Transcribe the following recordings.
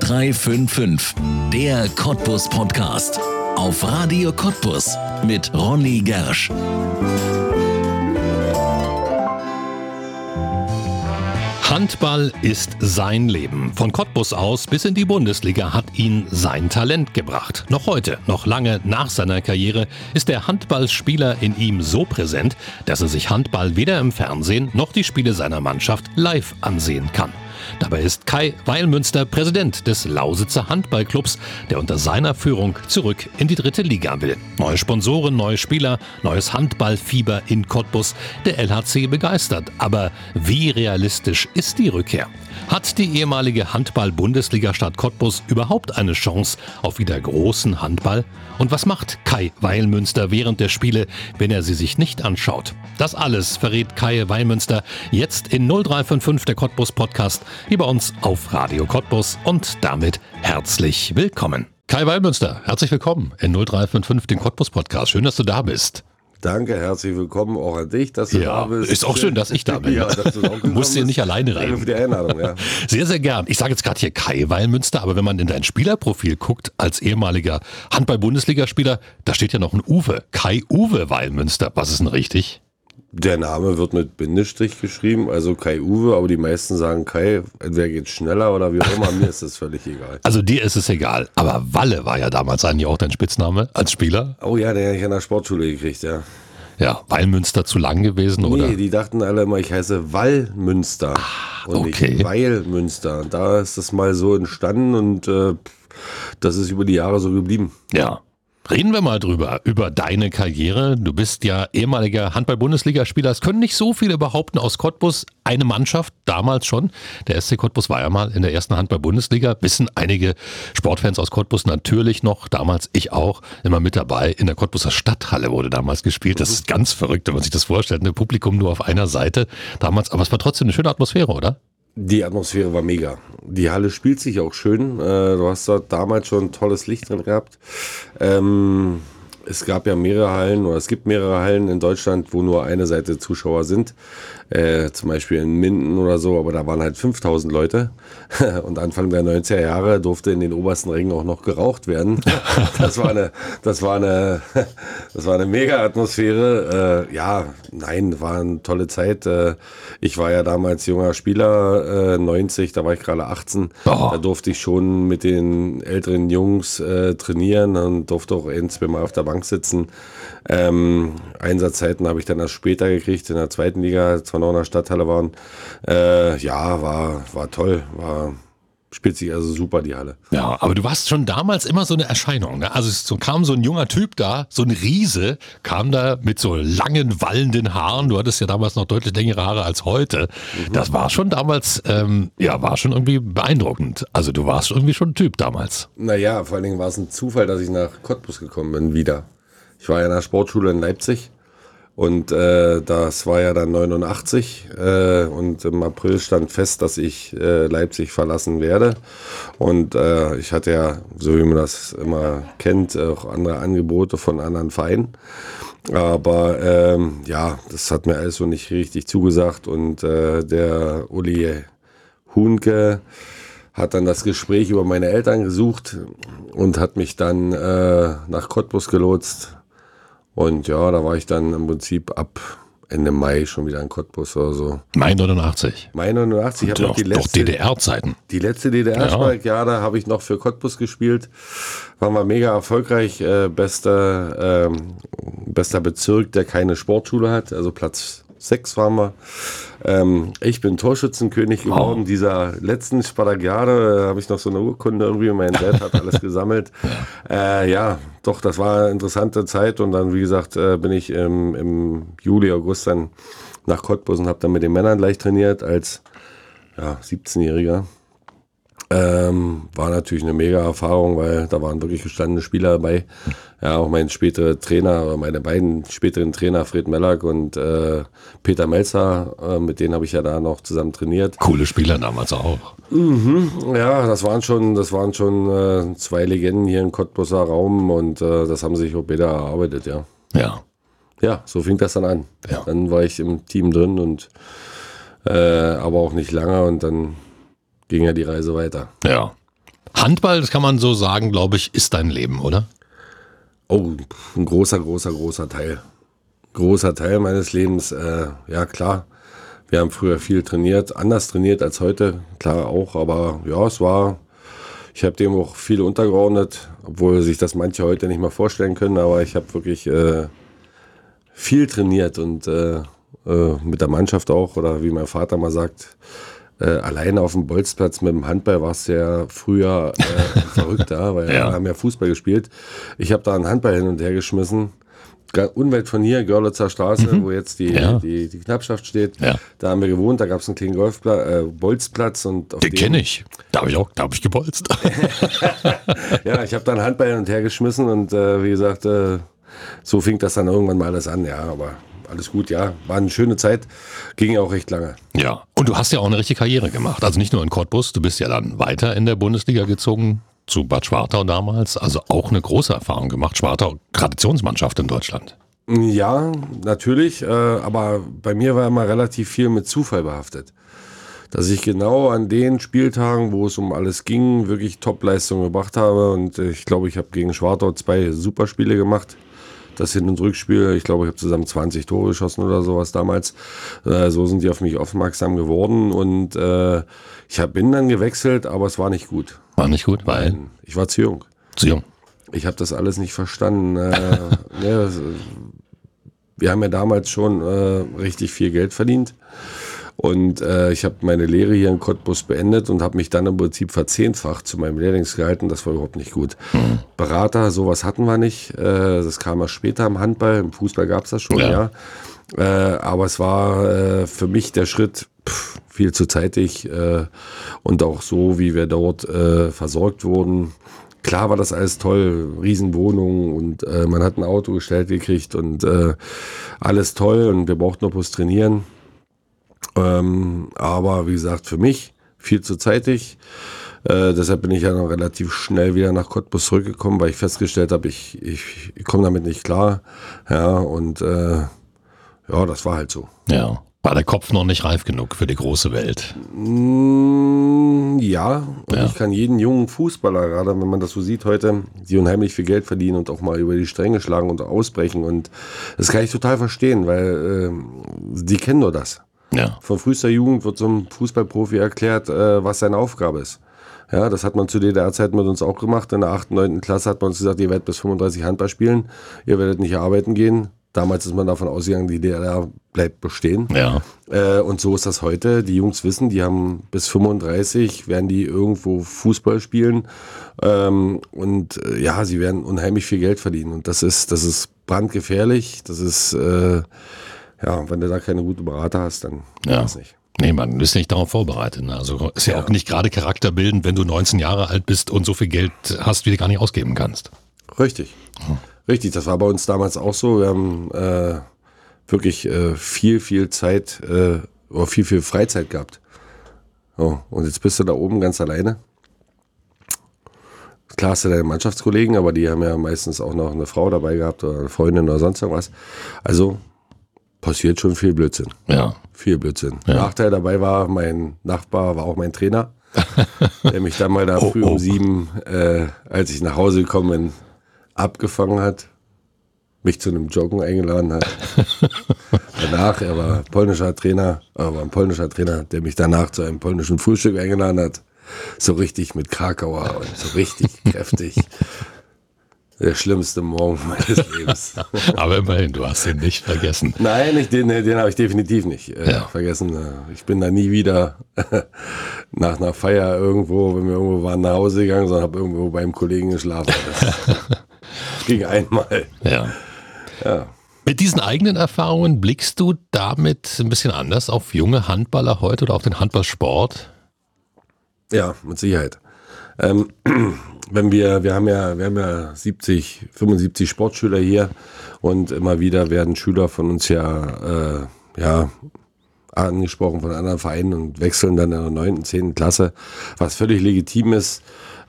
0355, der Cottbus Podcast. Auf Radio Cottbus mit Ronny Gersch. Handball ist sein Leben. Von Cottbus aus bis in die Bundesliga hat ihn sein Talent gebracht. Noch heute, noch lange nach seiner Karriere, ist der Handballspieler in ihm so präsent, dass er sich Handball weder im Fernsehen noch die Spiele seiner Mannschaft live ansehen kann. Dabei ist Kai Weilmünster Präsident des Lausitzer Handballclubs, der unter seiner Führung zurück in die dritte Liga will. Neue Sponsoren, neue Spieler, neues Handballfieber in Cottbus. Der LHC begeistert. Aber wie realistisch ist die Rückkehr? Hat die ehemalige Handball-Bundesliga-Stadt Cottbus überhaupt eine Chance auf wieder großen Handball? Und was macht Kai Weilmünster während der Spiele, wenn er sie sich nicht anschaut? Das alles verrät Kai Weilmünster jetzt in 0355 der Cottbus Podcast hier bei uns auf Radio Cottbus und damit herzlich willkommen. Kai Weilmünster, herzlich willkommen in 0355 den Cottbus Podcast. Schön, dass du da bist. Danke, herzlich willkommen auch an dich, dass du ja, da bist. Ist auch schön, dass ich da bin. ja, dass du auch Musst dir nicht alleine reden. Danke für die Einladung, ja. Sehr, sehr gern. Ich sage jetzt gerade hier Kai Weilmünster, aber wenn man in dein Spielerprofil guckt, als ehemaliger Handball-Bundesligaspieler, da steht ja noch ein Uwe. Kai Uwe Weilmünster. Was ist denn richtig? Der Name wird mit Bindestrich geschrieben, also Kai Uwe, aber die meisten sagen Kai, entweder geht schneller oder wie auch immer, mir ist das völlig egal. Also dir ist es egal, aber Walle war ja damals eigentlich auch dein Spitzname als Spieler. Oh ja, den habe ich an der Sportschule gekriegt, ja. Ja, Weilmünster zu lang gewesen, oder? Nee, die dachten alle immer, ich heiße Wallmünster ah, und okay. nicht Weilmünster. Da ist das mal so entstanden und äh, das ist über die Jahre so geblieben. Ja. Reden wir mal drüber, über deine Karriere. Du bist ja ehemaliger Handball-Bundesligaspieler. Es können nicht so viele behaupten aus Cottbus. Eine Mannschaft, damals schon. Der SC Cottbus war ja mal in der ersten Handball-Bundesliga. Wissen einige Sportfans aus Cottbus natürlich noch. Damals ich auch immer mit dabei. In der Cottbuser Stadthalle wurde damals gespielt. Das ist ganz verrückt, wenn man sich das vorstellt. Ein Publikum nur auf einer Seite damals. Aber es war trotzdem eine schöne Atmosphäre, oder? Die Atmosphäre war mega. Die Halle spielt sich auch schön. Äh, du hast dort damals schon tolles Licht drin gehabt. Ähm, es gab ja mehrere Hallen oder es gibt mehrere Hallen in Deutschland, wo nur eine Seite Zuschauer sind äh, zum Beispiel in Minden oder so, aber da waren halt 5000 Leute. Und Anfang der 90er Jahre durfte in den obersten Ringen auch noch geraucht werden. Das war eine, das war eine, das war eine mega Atmosphäre. Äh, ja, nein, war eine tolle Zeit. Äh, ich war ja damals junger Spieler, äh, 90, da war ich gerade 18. Oh. Da durfte ich schon mit den älteren Jungs äh, trainieren und durfte auch ein, zwei Mal auf der Bank sitzen. Ähm, Einsatzzeiten habe ich dann erst später gekriegt, in der zweiten Liga, Hanauer Stadthalle waren. Äh, ja, war, war toll, war spielt sich also super die Halle. Ja, aber du warst schon damals immer so eine Erscheinung. Ne? Also es kam so ein junger Typ da, so ein Riese, kam da mit so langen, wallenden Haaren. Du hattest ja damals noch deutlich längere Haare als heute. Mhm. Das war schon damals, ähm, ja, war schon irgendwie beeindruckend. Also du warst irgendwie schon ein Typ damals. Naja, vor allen Dingen war es ein Zufall, dass ich nach Cottbus gekommen bin wieder. Ich war ja in der Sportschule in Leipzig und äh, das war ja dann 89 äh, und im April stand fest, dass ich äh, Leipzig verlassen werde. Und äh, ich hatte ja, so wie man das immer kennt, auch andere Angebote von anderen Vereinen. Aber ähm, ja, das hat mir alles so nicht richtig zugesagt. Und äh, der Uli Hunke hat dann das Gespräch über meine Eltern gesucht und hat mich dann äh, nach Cottbus gelotst und ja, da war ich dann im Prinzip ab Ende Mai schon wieder in Cottbus oder so. Mai 89. Mai 89. Ich habe noch die letzte DDR-Zeiten. Die letzte DDR-Spalk, ja. ja, da habe ich noch für Cottbus gespielt. Waren wir mega erfolgreich. Äh, bester, äh, bester Bezirk, der keine Sportschule hat. Also Platz sechs waren wir. Ähm, ich bin Torschützenkönig geworden. Wow. Dieser letzten Spartagiade äh, habe ich noch so eine Urkunde irgendwie. Mein Dad hat alles gesammelt. Äh, ja, doch, das war eine interessante Zeit. Und dann, wie gesagt, äh, bin ich im, im, Juli, August dann nach Cottbus und habe dann mit den Männern gleich trainiert als ja, 17-Jähriger. Ähm, war natürlich eine mega Erfahrung, weil da waren wirklich gestandene Spieler dabei. Ja, auch mein späterer Trainer, meine beiden späteren Trainer, Fred Mellack und äh, Peter Melzer, äh, mit denen habe ich ja da noch zusammen trainiert. Coole Spieler damals auch. Mhm, ja, das waren schon, das waren schon äh, zwei Legenden hier im Cottbuser Raum und äh, das haben sich auch beide erarbeitet, ja. Ja. Ja, so fing das dann an. Ja. Dann war ich im Team drin und äh, aber auch nicht lange und dann ging ja die Reise weiter. Ja. Handball, das kann man so sagen, glaube ich, ist dein Leben, oder? Oh, ein großer, großer, großer Teil. Großer Teil meines Lebens. Äh, ja, klar. Wir haben früher viel trainiert, anders trainiert als heute, klar auch, aber ja, es war, ich habe dem auch viel untergeordnet, obwohl sich das manche heute nicht mal vorstellen können, aber ich habe wirklich äh, viel trainiert und äh, äh, mit der Mannschaft auch, oder wie mein Vater mal sagt, äh, alleine auf dem Bolzplatz mit dem Handball war es ja früher äh, verrückt da, weil ja. wir haben ja Fußball gespielt. Ich habe da einen Handball hin und her geschmissen. Unweit von hier, Görlitzer Straße, mhm. wo jetzt die, ja. die, die, Knappschaft steht. Ja. Da haben wir gewohnt, da gab es einen kleinen Golfplatz, äh, Bolzplatz. Und Den kenne ich. Da habe ich auch, da habe ich gebolzt. ja, ich habe da einen Handball hin und her geschmissen und äh, wie gesagt, äh, so fing das dann irgendwann mal alles an, ja, aber alles gut, ja. War eine schöne Zeit, ging ja auch recht lange. Ja, und du hast ja auch eine richtige Karriere gemacht. Also nicht nur in Cottbus, du bist ja dann weiter in der Bundesliga gezogen, zu Bad Schwartau damals. Also auch eine große Erfahrung gemacht. Schwartau, Traditionsmannschaft in Deutschland. Ja, natürlich, äh, aber bei mir war immer relativ viel mit Zufall behaftet. Dass ich genau an den Spieltagen, wo es um alles ging, wirklich Topleistungen gebracht habe. Und ich glaube, ich habe gegen Schwartau zwei Superspiele gemacht das Hin- und Rückspiel. Ich glaube, ich habe zusammen 20 Tore geschossen oder sowas damals. Äh, so sind die auf mich aufmerksam geworden und äh, ich hab, bin dann gewechselt, aber es war nicht gut. War nicht gut, weil? Ich war zu jung. Zu jung. Ich habe das alles nicht verstanden. Äh, ne, wir haben ja damals schon äh, richtig viel Geld verdient. Und äh, ich habe meine Lehre hier in Cottbus beendet und habe mich dann im Prinzip verzehnfacht zu meinem Lehrlingsgehalt und das war überhaupt nicht gut. Mhm. Berater, sowas hatten wir nicht. Äh, das kam erst später im Handball, im Fußball gab es das schon, ja. ja. Äh, aber es war äh, für mich der Schritt pff, viel zu zeitig äh, und auch so, wie wir dort äh, versorgt wurden. Klar war das alles toll, Riesenwohnung und äh, man hat ein Auto gestellt gekriegt und äh, alles toll und wir brauchten nur bloß trainieren. Ähm, aber wie gesagt, für mich viel zu zeitig. Äh, deshalb bin ich ja dann relativ schnell wieder nach Cottbus zurückgekommen, weil ich festgestellt habe, ich, ich, ich komme damit nicht klar. Ja, und äh, ja, das war halt so. Ja. War der Kopf noch nicht reif genug für die große Welt? Mm, ja, und ja. ich kann jeden jungen Fußballer, gerade wenn man das so sieht heute, die unheimlich viel Geld verdienen und auch mal über die Stränge schlagen und ausbrechen. Und das kann ich total verstehen, weil äh, die kennen nur das. Ja. Von frühester Jugend wird so ein Fußballprofi erklärt, äh, was seine Aufgabe ist. Ja, das hat man zu DDR-Zeiten mit uns auch gemacht. In der 8., 9. Klasse hat man uns gesagt, ihr werdet bis 35 Handball spielen, ihr werdet nicht arbeiten gehen. Damals ist man davon ausgegangen, die DDR bleibt bestehen. Ja. Äh, und so ist das heute. Die Jungs wissen, die haben bis 35, werden die irgendwo Fußball spielen. Ähm, und äh, ja, sie werden unheimlich viel Geld verdienen. Und das ist, das ist brandgefährlich. Das ist, äh, ja, wenn du da keine gute Berater hast, dann ja. es nicht. Nee, man ist nicht darauf vorbereitet. Ne? Also ist ja, ja, auch nicht gerade charakterbildend, wenn du 19 Jahre alt bist und so viel Geld hast, wie du gar nicht ausgeben kannst. Richtig. Hm. Richtig, das war bei uns damals auch so. Wir haben äh, wirklich äh, viel, viel Zeit äh, oder viel, viel Freizeit gehabt. Oh, und jetzt bist du da oben ganz alleine. Klar hast du deine Mannschaftskollegen, aber die haben ja meistens auch noch eine Frau dabei gehabt oder eine Freundin oder sonst irgendwas. Also passiert schon viel Blödsinn. Ja. Viel Blödsinn. Ja. Nachteil dabei war, mein Nachbar war auch mein Trainer, der mich dann mal da oh, früh oh. um sieben, äh, als ich nach Hause gekommen bin, abgefangen hat, mich zu einem Joggen eingeladen hat. danach, er war polnischer Trainer, aber ein polnischer Trainer, der mich danach zu einem polnischen Frühstück eingeladen hat. So richtig mit Krakauer und so richtig kräftig der schlimmste Morgen meines Lebens. Aber immerhin, du hast ihn nicht vergessen. Nein, ich, den, den habe ich definitiv nicht äh, ja. vergessen. Äh, ich bin da nie wieder nach einer Feier irgendwo, wenn wir irgendwo waren, nach Hause gegangen, sondern habe irgendwo beim Kollegen geschlafen. Das ging einmal. Ja. ja. Mit diesen eigenen Erfahrungen blickst du damit ein bisschen anders auf junge Handballer heute oder auf den Handballsport? Ja, mit Sicherheit. Ähm, wenn wir, wir haben ja, wir haben ja 70, 75 Sportschüler hier und immer wieder werden Schüler von uns ja, äh, ja, angesprochen von anderen Vereinen und wechseln dann in der 9., 10. Klasse, was völlig legitim ist.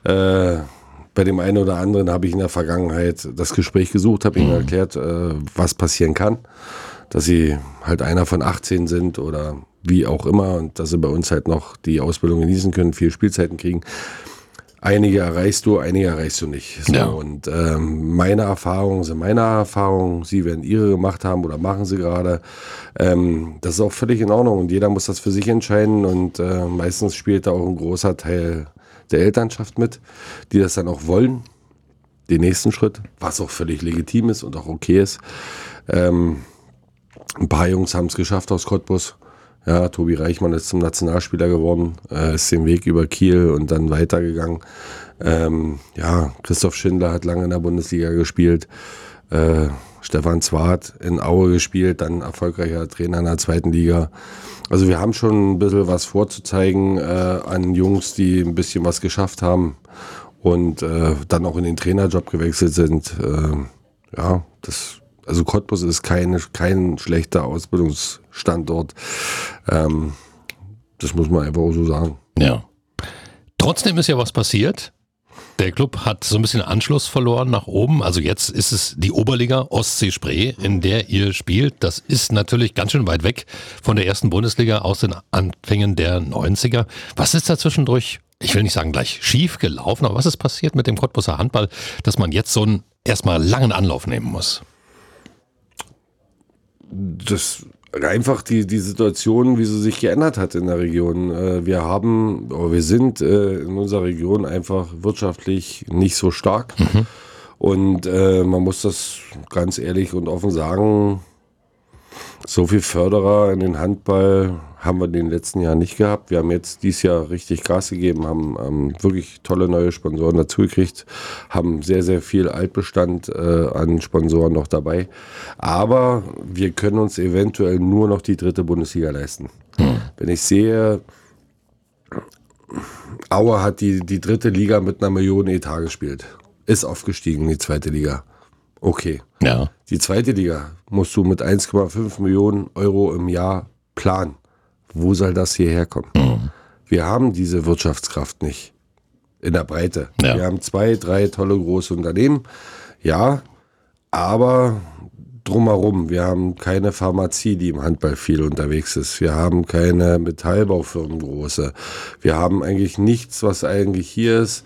Äh, bei dem einen oder anderen habe ich in der Vergangenheit das Gespräch gesucht, habe ihnen mhm. erklärt, äh, was passieren kann, dass sie halt einer von 18 sind oder wie auch immer und dass sie bei uns halt noch die Ausbildung genießen können, viel Spielzeiten kriegen. Einige erreichst du, einige erreichst du nicht. So, Ja. Und ähm, meine Erfahrungen sind meine Erfahrungen. Sie werden ihre gemacht haben oder machen sie gerade. Ähm, das ist auch völlig in Ordnung und jeder muss das für sich entscheiden und äh, meistens spielt da auch ein großer Teil der Elternschaft mit, die das dann auch wollen. Den nächsten Schritt, was auch völlig legitim ist und auch okay ist. Ähm, ein paar Jungs haben es geschafft aus Cottbus. Ja, Tobi Reichmann ist zum Nationalspieler geworden, äh, ist den Weg über Kiel und dann weitergegangen. Ähm, ja, Christoph Schindler hat lange in der Bundesliga gespielt. Äh, Stefan Zwart in Aue gespielt, dann erfolgreicher Trainer in der zweiten Liga. Also wir haben schon ein bisschen was vorzuzeigen äh, an Jungs, die ein bisschen was geschafft haben und äh, dann auch in den Trainerjob gewechselt sind. Äh, ja, das, also Cottbus ist keine, kein schlechter Ausbildungsstandort. Ähm, das muss man einfach auch so sagen. Ja. Trotzdem ist ja was passiert. Der Club hat so ein bisschen Anschluss verloren nach oben. Also jetzt ist es die Oberliga Ostsee Spree, in der ihr spielt. Das ist natürlich ganz schön weit weg von der ersten Bundesliga aus den Anfängen der 90er. Was ist da zwischendurch, ich will nicht sagen gleich schief gelaufen, aber was ist passiert mit dem Cottbuser Handball, dass man jetzt so einen erstmal langen Anlauf nehmen muss? Das einfach die, die Situation, wie sie sich geändert hat in der Region. Äh, Wir haben, wir sind äh, in unserer Region einfach wirtschaftlich nicht so stark. Und äh, man muss das ganz ehrlich und offen sagen, so viel Förderer in den Handball haben wir in den letzten Jahren nicht gehabt. Wir haben jetzt dieses Jahr richtig Gas gegeben, haben, haben wirklich tolle neue Sponsoren dazugekriegt, haben sehr, sehr viel Altbestand äh, an Sponsoren noch dabei. Aber wir können uns eventuell nur noch die dritte Bundesliga leisten. Wenn ich sehe, Aue hat die, die dritte Liga mit einer Million Etat gespielt, ist aufgestiegen in die zweite Liga. Okay. Ja. Die zweite Liga musst du mit 1,5 Millionen Euro im Jahr planen. Wo soll das hierher kommen? Wir haben diese Wirtschaftskraft nicht in der Breite. Ja. Wir haben zwei, drei tolle große Unternehmen, ja, aber drumherum. Wir haben keine Pharmazie, die im Handball viel unterwegs ist. Wir haben keine Metallbaufirmen große. Wir haben eigentlich nichts, was eigentlich hier ist.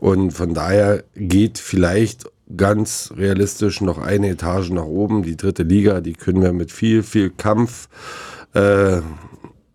Und von daher geht vielleicht ganz realistisch noch eine Etage nach oben. Die dritte Liga, die können wir mit viel, viel Kampf äh,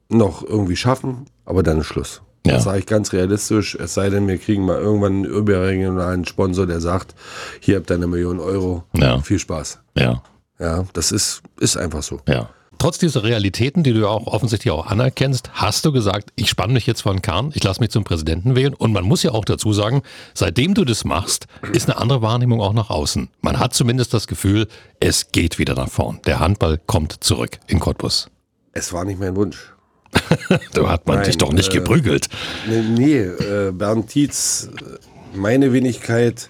noch irgendwie schaffen. Aber dann ist Schluss. Ja. Das sage ich ganz realistisch. Es sei denn, wir kriegen mal irgendwann einen überregionalen Sponsor, der sagt, hier habt ihr eine Million Euro. Ja. Viel Spaß. Ja. Ja, das ist, ist einfach so. Ja. Trotz dieser Realitäten, die du ja auch offensichtlich auch anerkennst, hast du gesagt, ich spanne mich jetzt von Kahn, ich lasse mich zum Präsidenten wählen. Und man muss ja auch dazu sagen, seitdem du das machst, ist eine andere Wahrnehmung auch nach außen. Man hat zumindest das Gefühl, es geht wieder nach vorn. Der Handball kommt zurück in Cottbus. Es war nicht mein Wunsch. Da hat man Nein, dich doch nicht äh, geprügelt. Nee, nee äh, Bernd Tietz, meine Wenigkeit,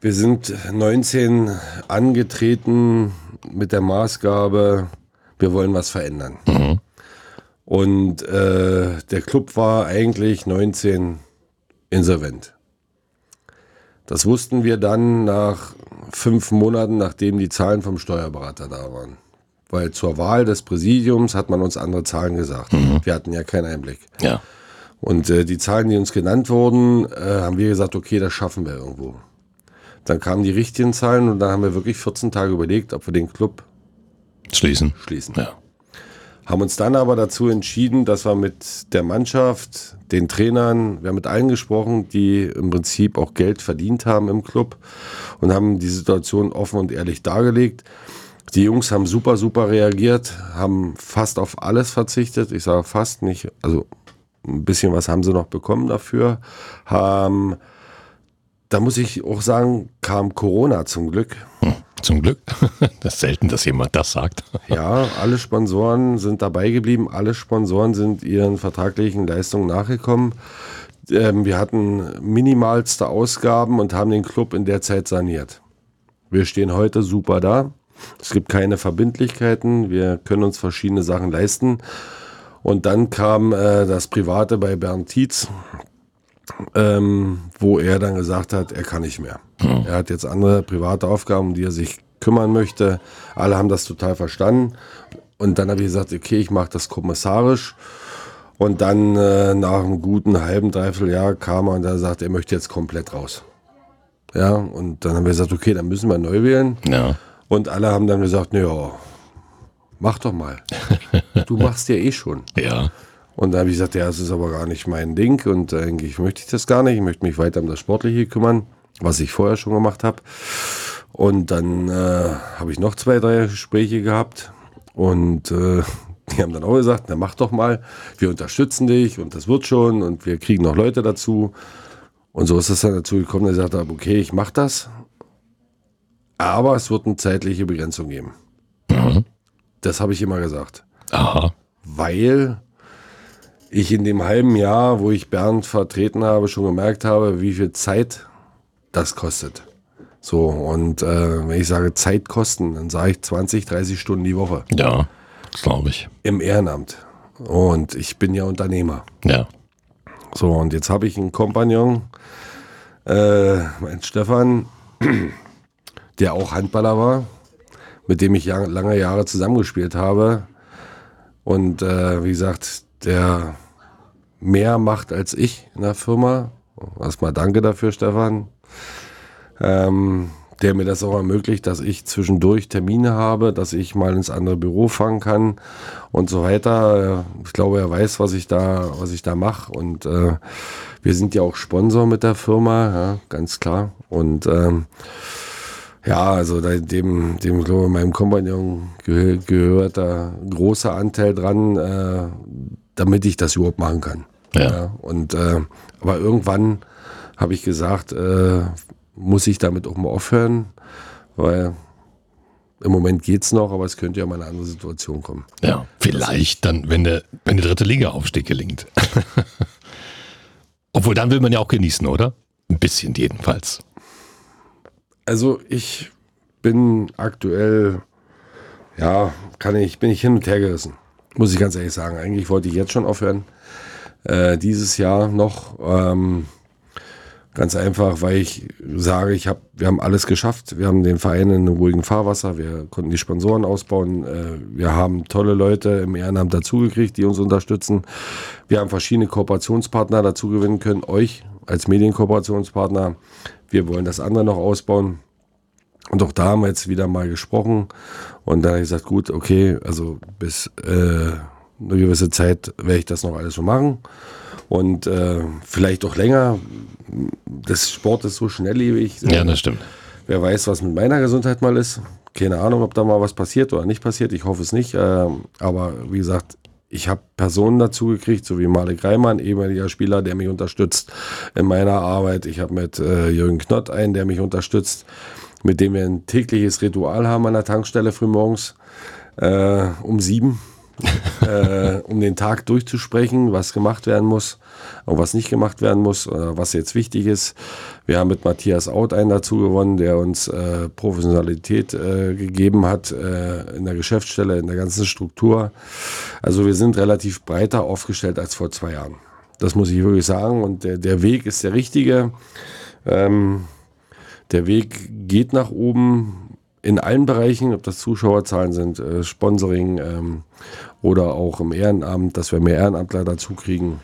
wir sind 19 angetreten mit der Maßgabe, wir wollen was verändern. Und äh, der Club war eigentlich 19 insolvent. Das wussten wir dann nach fünf Monaten, nachdem die Zahlen vom Steuerberater da waren. Weil zur Wahl des Präsidiums hat man uns andere Zahlen gesagt. Wir hatten ja keinen Einblick. Ja. Und äh, die Zahlen, die uns genannt wurden, äh, haben wir gesagt, okay, das schaffen wir irgendwo. Dann kamen die richtigen Zahlen und dann haben wir wirklich 14 Tage überlegt, ob wir den Club Schließen. schließen. Ja. Haben uns dann aber dazu entschieden, dass wir mit der Mannschaft, den Trainern, wir haben mit allen gesprochen, die im Prinzip auch Geld verdient haben im Club und haben die Situation offen und ehrlich dargelegt. Die Jungs haben super, super reagiert, haben fast auf alles verzichtet. Ich sage fast nicht, also ein bisschen was haben sie noch bekommen dafür. Haben, da muss ich auch sagen, kam Corona zum Glück. Hm, Zum Glück. Das ist selten, dass jemand das sagt. Ja, alle Sponsoren sind dabei geblieben, alle Sponsoren sind ihren vertraglichen Leistungen nachgekommen. Ähm, wir hatten minimalste Ausgaben und haben den Club in der Zeit saniert. Wir stehen heute super da. Es gibt keine Verbindlichkeiten. Wir können uns verschiedene Sachen leisten. Und dann kam äh, das Private bei Bernd Tietz, ähm, wo er dann gesagt hat, er kann nicht mehr. Er hat jetzt andere private Aufgaben, um die er sich kümmern möchte. Alle haben das total verstanden. Und dann habe ich gesagt, okay, ich mache das kommissarisch. Und dann äh, nach einem guten halben, dreiviertel Jahr kam er und er sagt, er möchte jetzt komplett raus. Ja, und dann haben wir gesagt, okay, dann müssen wir neu wählen. Ja. Und alle haben dann gesagt, naja, mach doch mal. Du machst ja eh schon. Ja. Und dann habe ich gesagt, ja, das ist aber gar nicht mein Ding und eigentlich möchte ich das gar nicht. Ich möchte mich weiter um das Sportliche kümmern, was ich vorher schon gemacht habe. Und dann äh, habe ich noch zwei, drei Gespräche gehabt und äh, die haben dann auch gesagt, na mach doch mal, wir unterstützen dich und das wird schon und wir kriegen noch Leute dazu. Und so ist es dann dazu gekommen, dass ich gesagt habe, okay, ich mache das, aber es wird eine zeitliche Begrenzung geben. Mhm. Das habe ich immer gesagt, Aha. weil ich in dem halben Jahr, wo ich Bernd vertreten habe, schon gemerkt habe, wie viel Zeit das kostet. So, und äh, wenn ich sage Zeit kosten, dann sage ich 20, 30 Stunden die Woche Ja, glaube ich. im Ehrenamt. Und ich bin ja Unternehmer. Ja. So, und jetzt habe ich einen Kompagnon, äh, mein Stefan, der auch Handballer war, mit dem ich lange Jahre zusammengespielt habe. Und äh, wie gesagt, der mehr macht als ich in der Firma. Erstmal danke dafür, Stefan. Ähm, der mir das auch ermöglicht, dass ich zwischendurch Termine habe, dass ich mal ins andere Büro fahren kann und so weiter. Ich glaube, er weiß, was ich da, was ich da mache. Und äh, wir sind ja auch Sponsor mit der Firma, ja, ganz klar. Und ähm, ja, also dem, dem glaube ich, meinem Kompagnon gehö gehört da großer Anteil dran, äh, damit ich das überhaupt machen kann. Ja. und äh, aber irgendwann habe ich gesagt, äh, muss ich damit auch mal aufhören, weil im Moment geht's noch, aber es könnte ja mal eine andere Situation kommen. Ja. Vielleicht dann, wenn der, wenn der dritte Liga-Aufstieg gelingt. Obwohl, dann will man ja auch genießen, oder? Ein bisschen jedenfalls. Also ich bin aktuell, ja, kann ich, bin ich hin und her gerissen. Muss ich ganz ehrlich sagen. Eigentlich wollte ich jetzt schon aufhören. Äh, dieses Jahr noch. Ähm, ganz einfach, weil ich sage, ich hab, wir haben alles geschafft. Wir haben den Verein in einem ruhigen Fahrwasser. Wir konnten die Sponsoren ausbauen. Äh, wir haben tolle Leute im Ehrenamt dazugekriegt, die uns unterstützen. Wir haben verschiedene Kooperationspartner dazu gewinnen können. Euch als Medienkooperationspartner. Wir wollen das andere noch ausbauen. Und auch da haben wir jetzt wieder mal gesprochen. Und da habe ich gesagt, gut, okay, also bis äh, eine gewisse Zeit werde ich das noch alles so machen. Und äh, vielleicht auch länger. Das Sport ist so schnelllebig. Ja, das stimmt. Wer weiß, was mit meiner Gesundheit mal ist. Keine Ahnung, ob da mal was passiert oder nicht passiert. Ich hoffe es nicht. Ähm, aber wie gesagt, ich habe Personen dazu gekriegt, so wie Malik Reimann, ehemaliger Spieler, der mich unterstützt in meiner Arbeit. Ich habe mit äh, Jürgen Knott einen, der mich unterstützt, mit dem wir ein tägliches Ritual haben an der Tankstelle frühmorgens äh, um sieben, äh, um den Tag durchzusprechen, was gemacht werden muss und was nicht gemacht werden muss, oder was jetzt wichtig ist. Wir haben mit Matthias Out einen dazu gewonnen, der uns äh, Professionalität äh, gegeben hat äh, in der Geschäftsstelle, in der ganzen Struktur. Also wir sind relativ breiter aufgestellt als vor zwei Jahren. Das muss ich wirklich sagen. Und der, der Weg ist der richtige. Ähm, der Weg geht nach oben in allen Bereichen, ob das Zuschauerzahlen sind, äh, Sponsoring ähm, oder auch im Ehrenamt, dass wir mehr Ehrenamtler dazu kriegen.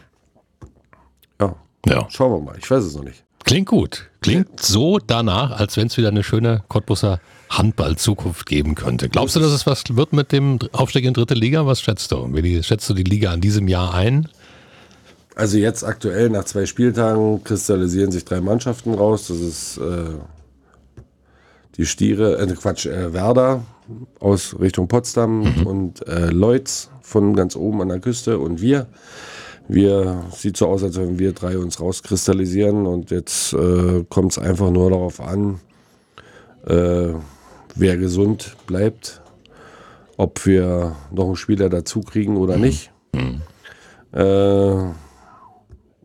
Ja, Ja. schauen wir mal. Ich weiß es noch nicht. Klingt gut. Klingt so danach, als wenn es wieder eine schöne Cottbusser Handball-Zukunft geben könnte. Glaubst du, dass es was wird mit dem Aufstieg in dritte Liga? Was schätzt du? Wie schätzt du die Liga an diesem Jahr ein? Also jetzt aktuell nach zwei Spieltagen kristallisieren sich drei Mannschaften raus. Das ist äh, die Stiere, äh, Quatsch, äh, Werder aus Richtung Potsdam und äh, Leutz von ganz oben an der Küste und wir. Wir sieht so aus, als wenn wir drei uns rauskristallisieren und jetzt äh, kommt es einfach nur darauf an, äh, wer gesund bleibt, ob wir noch einen Spieler dazu kriegen oder nicht. Äh, und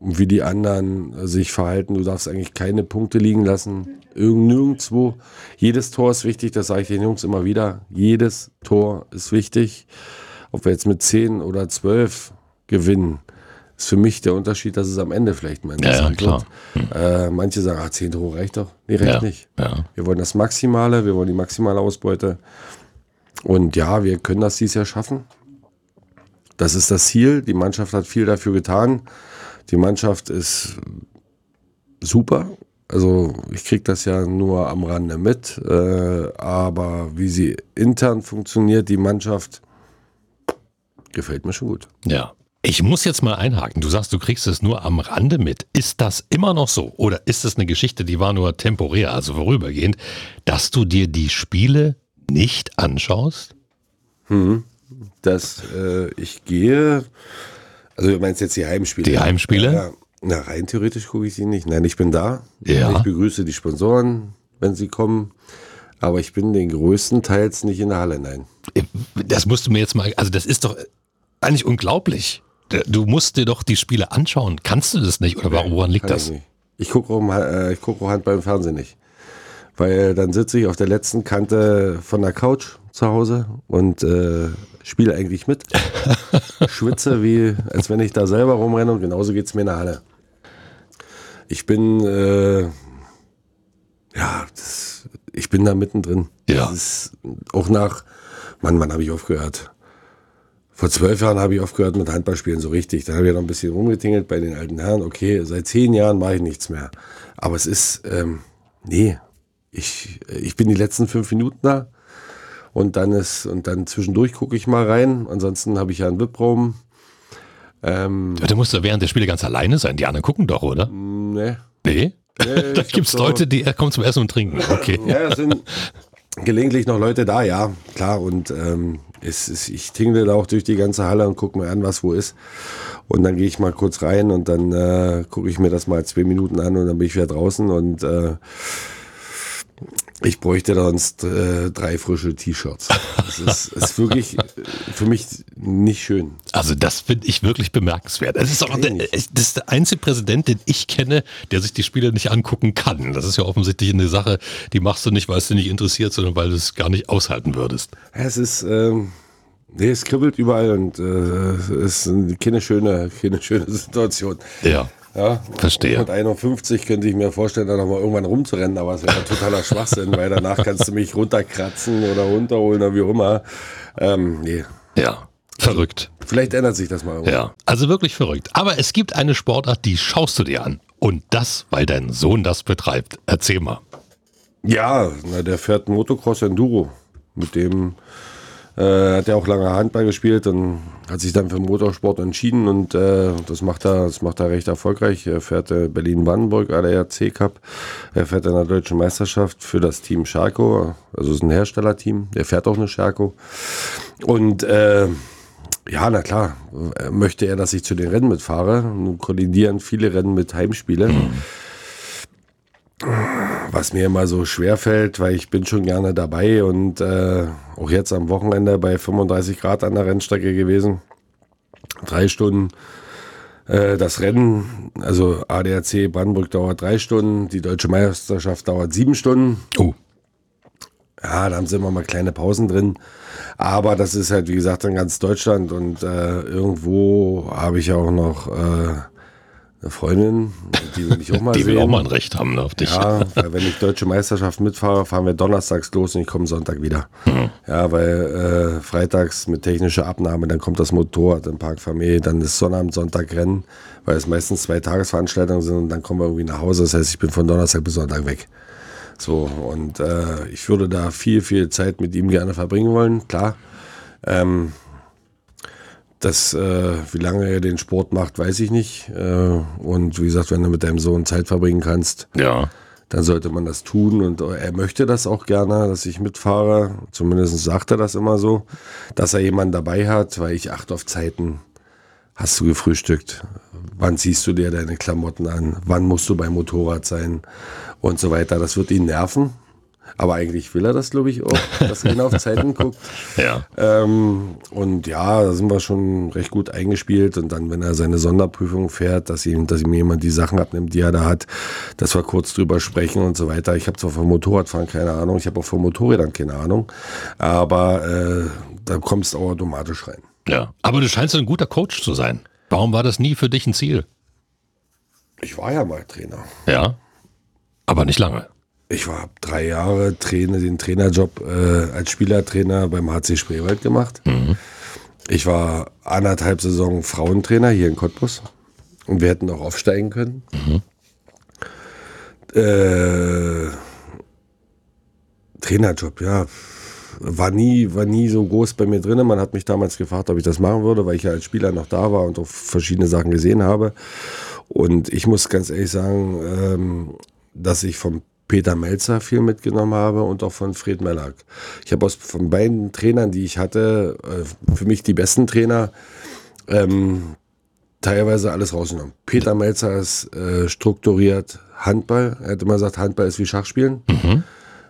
wie die anderen sich verhalten. Du darfst eigentlich keine Punkte liegen lassen. Irgend nirgendwo. Jedes Tor ist wichtig, das sage ich den Jungs immer wieder. Jedes Tor ist wichtig. Ob wir jetzt mit 10 oder 12 gewinnen, ist für mich der Unterschied, dass es am Ende vielleicht mal Ja, ja, interessant klar. wird. Äh, manche sagen, ah, 10 Tore reicht doch. Nee, reicht Ja, nicht. ja. Wir wollen das Maximale, wir wollen die maximale Ausbeute. Und ja, wir können das dieses Jahr schaffen. das ist das Ziel. Die Mannschaft hat viel dafür getan. Die Mannschaft ist super. Also ich kriege das ja nur am Rande mit. Äh, aber wie sie intern funktioniert, die Mannschaft, gefällt mir schon gut. Ja. Ich muss jetzt mal einhaken. Du sagst, du kriegst es nur am Rande mit. Ist das immer noch so? Oder ist es eine Geschichte, die war nur temporär, also vorübergehend, dass du dir die Spiele nicht anschaust? Hm. Dass äh, ich gehe, also du meinst jetzt die Heimspiele? Die Heimspiele? Ja, na, rein theoretisch gucke ich sie nicht. Nein, ich bin da. Ja. Ich begrüße die Sponsoren, wenn sie kommen. Aber ich bin den größten Teils nicht in der Halle, nein. Das musst du mir jetzt mal, also das ist doch eigentlich unglaublich. Du musst dir doch die Spiele anschauen. Kannst du das nicht? Oder woran liegt Kann das? Ich, nicht. ich gucke auch, äh, ich guck auch Handball im Fernsehen nicht. Weil dann sitze ich auf der letzten Kante von der Couch zu Hause und äh, spiele eigentlich mit. Schwitze, wie als wenn ich da selber rumrenne und genauso geht es mir in der Halle. Ich bin, äh, ja, das, ich bin da mittendrin. Ja. Auch nach, Mann, wann habe ich aufgehört? Vor zwölf Jahren habe ich aufgehört mit Handballspielen so richtig. Dann habe ich noch ein bisschen rumgetingelt bei den alten Herren. Okay, seit zehn Jahren mache ich nichts mehr. Aber es ist, ähm, nee, ich, ich bin die letzten fünf Minuten da und dann ist, und dann zwischendurch gucke ich mal rein. Ansonsten habe ich ja einen VIP-Raum. Ähm, Ja, Du musst ja während der Spiele ganz alleine sein. Die anderen gucken doch, oder? ne. Nee? Nee, da gibt es Leute, die kommen zum Essen und Trinken. Okay. Ja, es sind gelegentlich noch Leute da, ja, klar. Und ähm, es ist, ich tingle da auch durch die ganze Halle und gucke mir an, was wo ist. Und dann gehe ich mal kurz rein und dann äh, gucke ich mir das mal zwei Minuten an und dann bin ich wieder draußen und äh, ich bräuchte sonst äh, drei frische T-Shirts. Das ist, ist wirklich äh, für mich nicht schön. Also das finde ich wirklich bemerkenswert. Das ist, auch der, das ist der einzige Präsident, den ich kenne, der sich die Spiele nicht angucken kann. Das ist ja offensichtlich eine Sache, die machst du nicht, weil es dich nicht interessiert, sondern weil du es gar nicht aushalten würdest. Es ist, ähm, nee, es kribbelt überall und äh, es ist keine schöne, keine schöne Situation. Ja. Ja, Verstehe. Mit 51 könnte ich mir vorstellen, da nochmal irgendwann rumzurennen, aber es wäre totaler Schwachsinn, weil danach kannst du mich runterkratzen oder runterholen oder wie auch immer. Ähm, nee. Ja. Verrückt. Vielleicht ändert sich das mal. irgendwann. Ja. Also wirklich verrückt. Aber es gibt eine Sportart, die schaust du dir an. Und das, weil dein Sohn das betreibt. Erzähl mal. Ja, na, der fährt Motocross Enduro. Mit dem äh, hat er auch lange Handball gespielt und hat sich dann für Motorsport entschieden und äh, das macht er, das macht er recht erfolgreich. Er fährt äh, Berlin-Brandenburg ADAC Cup. Er fährt in der deutschen Meisterschaft für das Team Scharko, also es ist ein Herstellerteam. Der fährt auch eine Scharko. Und äh, ja, na klar, möchte er, dass ich zu den Rennen mitfahre. Nun kollidieren viele Rennen mit Heimspiele. Was mir immer so schwer fällt, weil ich bin schon gerne dabei und äh, auch jetzt am Wochenende bei 35 Grad an der Rennstrecke gewesen. Drei Stunden. Äh, das Rennen, also ADAC Brandenburg dauert drei Stunden, die deutsche Meisterschaft dauert sieben Stunden. Oh. Ja, da haben sie immer mal kleine Pausen drin. Aber das ist halt, wie gesagt, in ganz Deutschland und äh, irgendwo habe ich auch noch äh, eine Freundin, die will ich auch mal Die sehen. will auch mal ein Recht haben ne, auf dich. Ja, weil wenn ich deutsche Meisterschaft mitfahre, fahren wir donnerstags los und ich komme Sonntag wieder. Ja, weil äh, freitags mit technischer Abnahme, dann kommt das Motorrad im Park Familie, dann ist Sonnabend, Sonntag Rennen, weil es meistens zwei Tagesveranstaltungen sind und dann kommen wir irgendwie nach Hause. Das heißt, ich bin von Donnerstag bis Sonntag weg. So, und äh, ich würde da viel, viel Zeit mit ihm gerne verbringen wollen, klar. Ähm, das, äh, wie lange er den Sport macht, weiß ich nicht. Äh, und wie gesagt, wenn du mit deinem Sohn Zeit verbringen kannst, Ja. dann sollte man das tun. Und er möchte das auch gerne, dass ich mitfahre. Zumindest sagt er das immer so, dass er jemanden dabei hat, weil ich achte auf Zeiten. Hast du gefrühstückt? Wann ziehst du dir deine Klamotten an? Wann musst du beim Motorrad sein? Und so weiter. Das wird ihn nerven. Aber eigentlich will er das, glaube ich, auch, dass er ihn auf Zeiten guckt. Ja. Ähm, und ja, da sind wir schon recht gut eingespielt. Und dann, wenn er seine Sonderprüfung fährt, dass ihm, dass ihm jemand die Sachen abnimmt, die er da hat, dass wir kurz drüber sprechen und so weiter. Ich habe zwar vom Motorradfahren keine Ahnung, ich habe auch vom Motorrädern keine Ahnung, aber äh, da kommst du automatisch rein. Ja. Aber du scheinst ein guter Coach zu sein. Warum war das nie für dich ein Ziel? Ich war ja mal Trainer. Ja. Aber nicht lange. Ich war drei Jahre Trainer, den Trainerjob äh, als Spielertrainer beim HC Spreewald gemacht. Ich war anderthalb Saison Frauentrainer hier in Cottbus und wir hätten auch aufsteigen können. Mhm. Äh, Trainerjob, ja, war nie, war nie so groß bei mir drin. Man hat mich damals gefragt, ob ich das machen würde, weil ich ja als Spieler noch da war und auch verschiedene Sachen gesehen habe. Und ich muss ganz ehrlich sagen, ähm, dass ich vom Peter Melzer viel mitgenommen habe und auch von Fred Mellack. Ich habe aus von beiden Trainern, die ich hatte, äh, für mich die besten Trainer, ähm, teilweise alles rausgenommen. Peter Melzer ist äh, strukturiert Handball. Er hat immer gesagt, Handball ist wie Schachspielen. Mhm.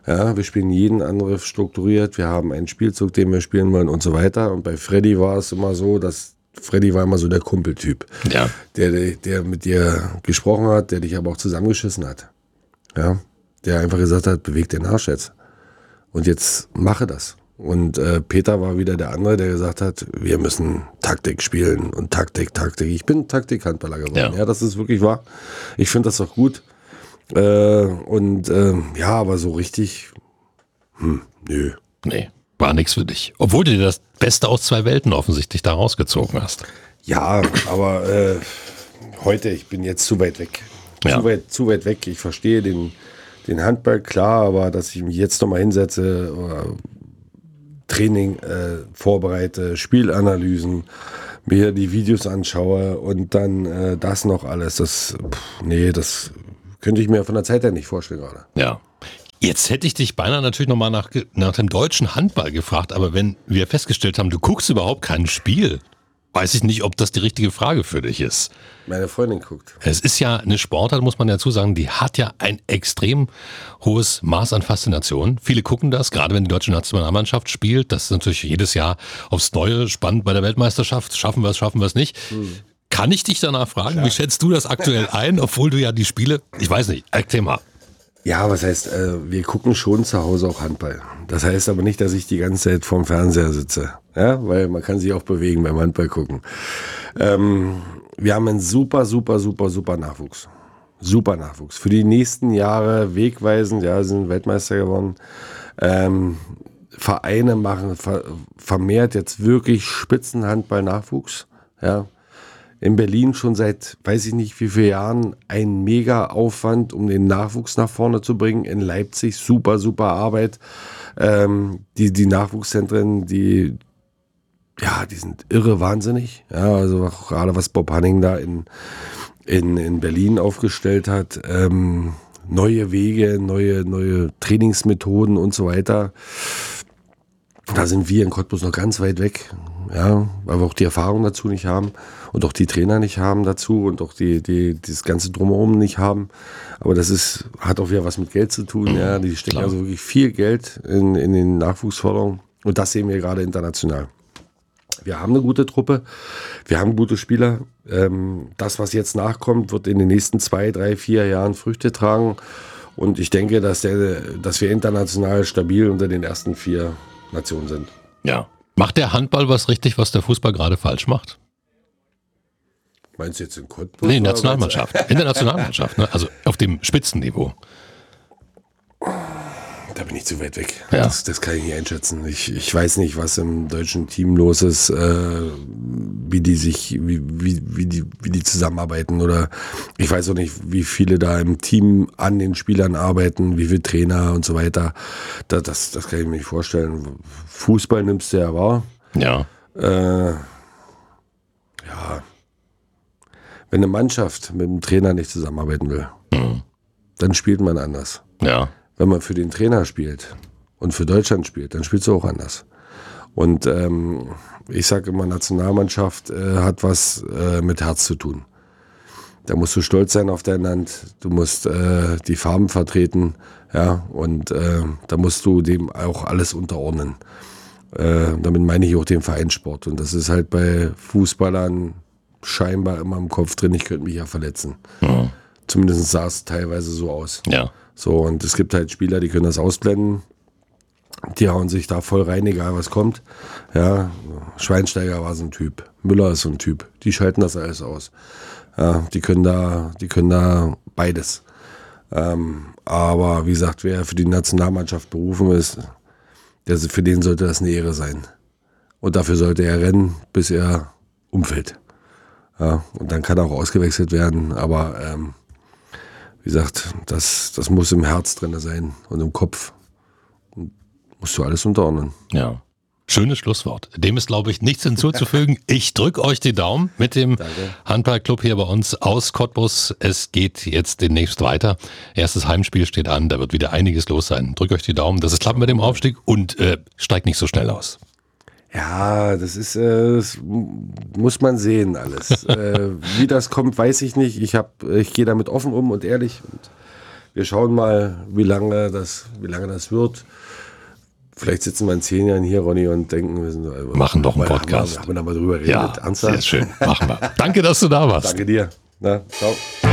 Ja, wir spielen jeden Angriff strukturiert. Wir haben einen Spielzug, den wir spielen wollen und so weiter. Und bei Freddy war es immer so, dass Freddy war immer so der Kumpeltyp. Ja. Der, der mit dir gesprochen hat, der dich aber auch zusammengeschissen hat. Ja. Der einfach gesagt hat, beweg den Arsch jetzt. Und jetzt mache das. Und äh, Peter war wieder der andere, der gesagt hat, wir müssen Taktik spielen und Taktik, Taktik. Ich bin Taktik-Handballer geworden. Ja. ja, das ist wirklich wahr. Ich finde das auch gut. Äh, und äh, ja, aber so richtig, hm, nö. Nee, war nichts für dich. Obwohl du dir das Beste aus zwei Welten offensichtlich da rausgezogen hast. Ja, aber äh, heute, ich bin jetzt zu weit weg. Ja. Zu, weit, zu weit weg. Ich verstehe den, den Handball, klar, aber dass ich mich jetzt nochmal hinsetze oder Training äh, vorbereite, Spielanalysen, mir die Videos anschaue und dann äh, das noch alles, das, pff, nee, das könnte ich mir von der Zeit her nicht vorstellen gerade. Ja. Jetzt hätte ich dich beinahe natürlich nochmal nach, nach dem deutschen Handball gefragt, aber wenn wir festgestellt haben, du guckst überhaupt kein Spiel, weiß ich nicht, ob das die richtige Frage für dich ist. Meine Freundin guckt. Es ist ja eine Sportart, muss man dazu sagen, die hat ja ein extrem hohes Maß an Faszination. Viele gucken das, gerade wenn die deutsche Nationalmannschaft spielt. Das ist natürlich jedes Jahr aufs Neue spannend bei der Weltmeisterschaft. Schaffen wir es, schaffen wir es nicht. Hm. Kann ich dich danach fragen, Klar. wie schätzt du das aktuell ein, obwohl du ja die Spiele, ich weiß nicht, Thema. Ja, was heißt, äh, wir gucken schon zu Hause auch Handball. Das heißt aber nicht, dass ich die ganze Zeit vorm Fernseher sitze. Ja, weil man kann sich auch bewegen beim Handball gucken. Ähm, wir haben einen super, super, super, super Nachwuchs. Super Nachwuchs. Für die nächsten Jahre wegweisend, ja, sind Weltmeister geworden. Ähm, Vereine machen vermehrt jetzt wirklich Spitzenhandball-Nachwuchs. Ja, in Berlin schon seit, weiß ich nicht wie viele Jahren, ein mega Aufwand, um den Nachwuchs nach vorne zu bringen. In Leipzig super, super Arbeit. Ähm, die, die Nachwuchszentren, die, ja, die sind irre wahnsinnig. Ja, also gerade was Bob Hanning da in, in, in Berlin aufgestellt hat. Ähm, neue Wege, neue, neue Trainingsmethoden und so weiter. Da sind wir in Cottbus noch ganz weit weg, ja, weil wir auch die Erfahrung dazu nicht haben und auch die Trainer nicht haben dazu und auch die, die, das ganze Drumherum nicht haben. Aber das ist, hat auch wieder was mit Geld zu tun, ja. Die stecken Klar. also wirklich viel Geld in, in den Nachwuchsförderungen und das sehen wir gerade international. Wir haben eine gute Truppe, wir haben gute Spieler. Ähm, das, was jetzt nachkommt, wird in den nächsten zwei, drei, vier Jahren Früchte tragen. Und ich denke, dass, der, dass wir international stabil unter den ersten vier Nationen sind. Ja. Macht der Handball was richtig, was der Fußball gerade falsch macht? Meinst du jetzt in Cottbus? Nee, Nationalmannschaft. In der Nationalmannschaft, ne? also auf dem Spitzenniveau. Da bin ich zu weit weg. Ja. Das, das kann ich nicht einschätzen. Ich, ich weiß nicht, was im deutschen Team los ist, äh, wie die sich, wie, wie, wie, die, wie die zusammenarbeiten oder ich weiß auch nicht, wie viele da im Team an den Spielern arbeiten, wie viele Trainer und so weiter. Das, das, das kann ich mir nicht vorstellen. Fußball nimmst du ja wahr. Ja. Äh, ja. Wenn eine Mannschaft mit dem Trainer nicht zusammenarbeiten will, mhm. dann spielt man anders. Ja wenn man für den Trainer spielt und für Deutschland spielt, dann spielst du auch anders. Und ähm, ich sage immer, Nationalmannschaft äh, hat was äh, mit Herz zu tun. Da musst du stolz sein auf dein Land, du musst äh, die Farben vertreten, ja, und äh, da musst du dem auch alles unterordnen. Äh, damit meine ich auch den Vereinssport. Und das ist halt bei Fußballern scheinbar immer im Kopf drin, ich könnte mich ja verletzen. Mhm. Zumindest sah es teilweise so aus. Ja. So, und es gibt halt Spieler, die können das ausblenden. Die hauen sich da voll rein, egal was kommt. Ja, Schweinsteiger war so ein Typ. Müller ist so ein Typ. Die schalten das alles aus. Ja, die können da, die können da beides. Ähm, aber wie gesagt, wer für die Nationalmannschaft berufen ist, der, für den sollte das eine Ehre sein. Und dafür sollte er rennen, bis er umfällt. Ja, und dann kann er auch ausgewechselt werden. Aber ähm, wie gesagt, das, das muss im Herz drin sein und im Kopf. Und musst du alles unterordnen. Ja. Schönes Schlusswort. Dem ist, glaube ich, nichts hinzuzufügen. Ich drücke euch die Daumen mit dem Handballclub hier bei uns aus Cottbus. Es geht jetzt demnächst weiter. Erstes Heimspiel steht an, da wird wieder einiges los sein. Drückt euch die Daumen, dass es klappt mit dem Aufstieg und äh, steigt nicht so schnell aus. Ja, das ist, äh, das muss man sehen alles. äh, wie das kommt, weiß ich nicht. Ich hab, ich gehe damit offen um und ehrlich. Und wir schauen mal, wie lange das, wie lange das wird. Vielleicht sitzen wir in zehn Jahren hier, Ronny, und denken, wir sind äh, machen doch einen Podcast. Haben wir, haben wir da mal drüber geredet? Ja, Ernsthaft? sehr schön. Machen wir. Danke, dass du da warst. Danke dir. Na, ciao.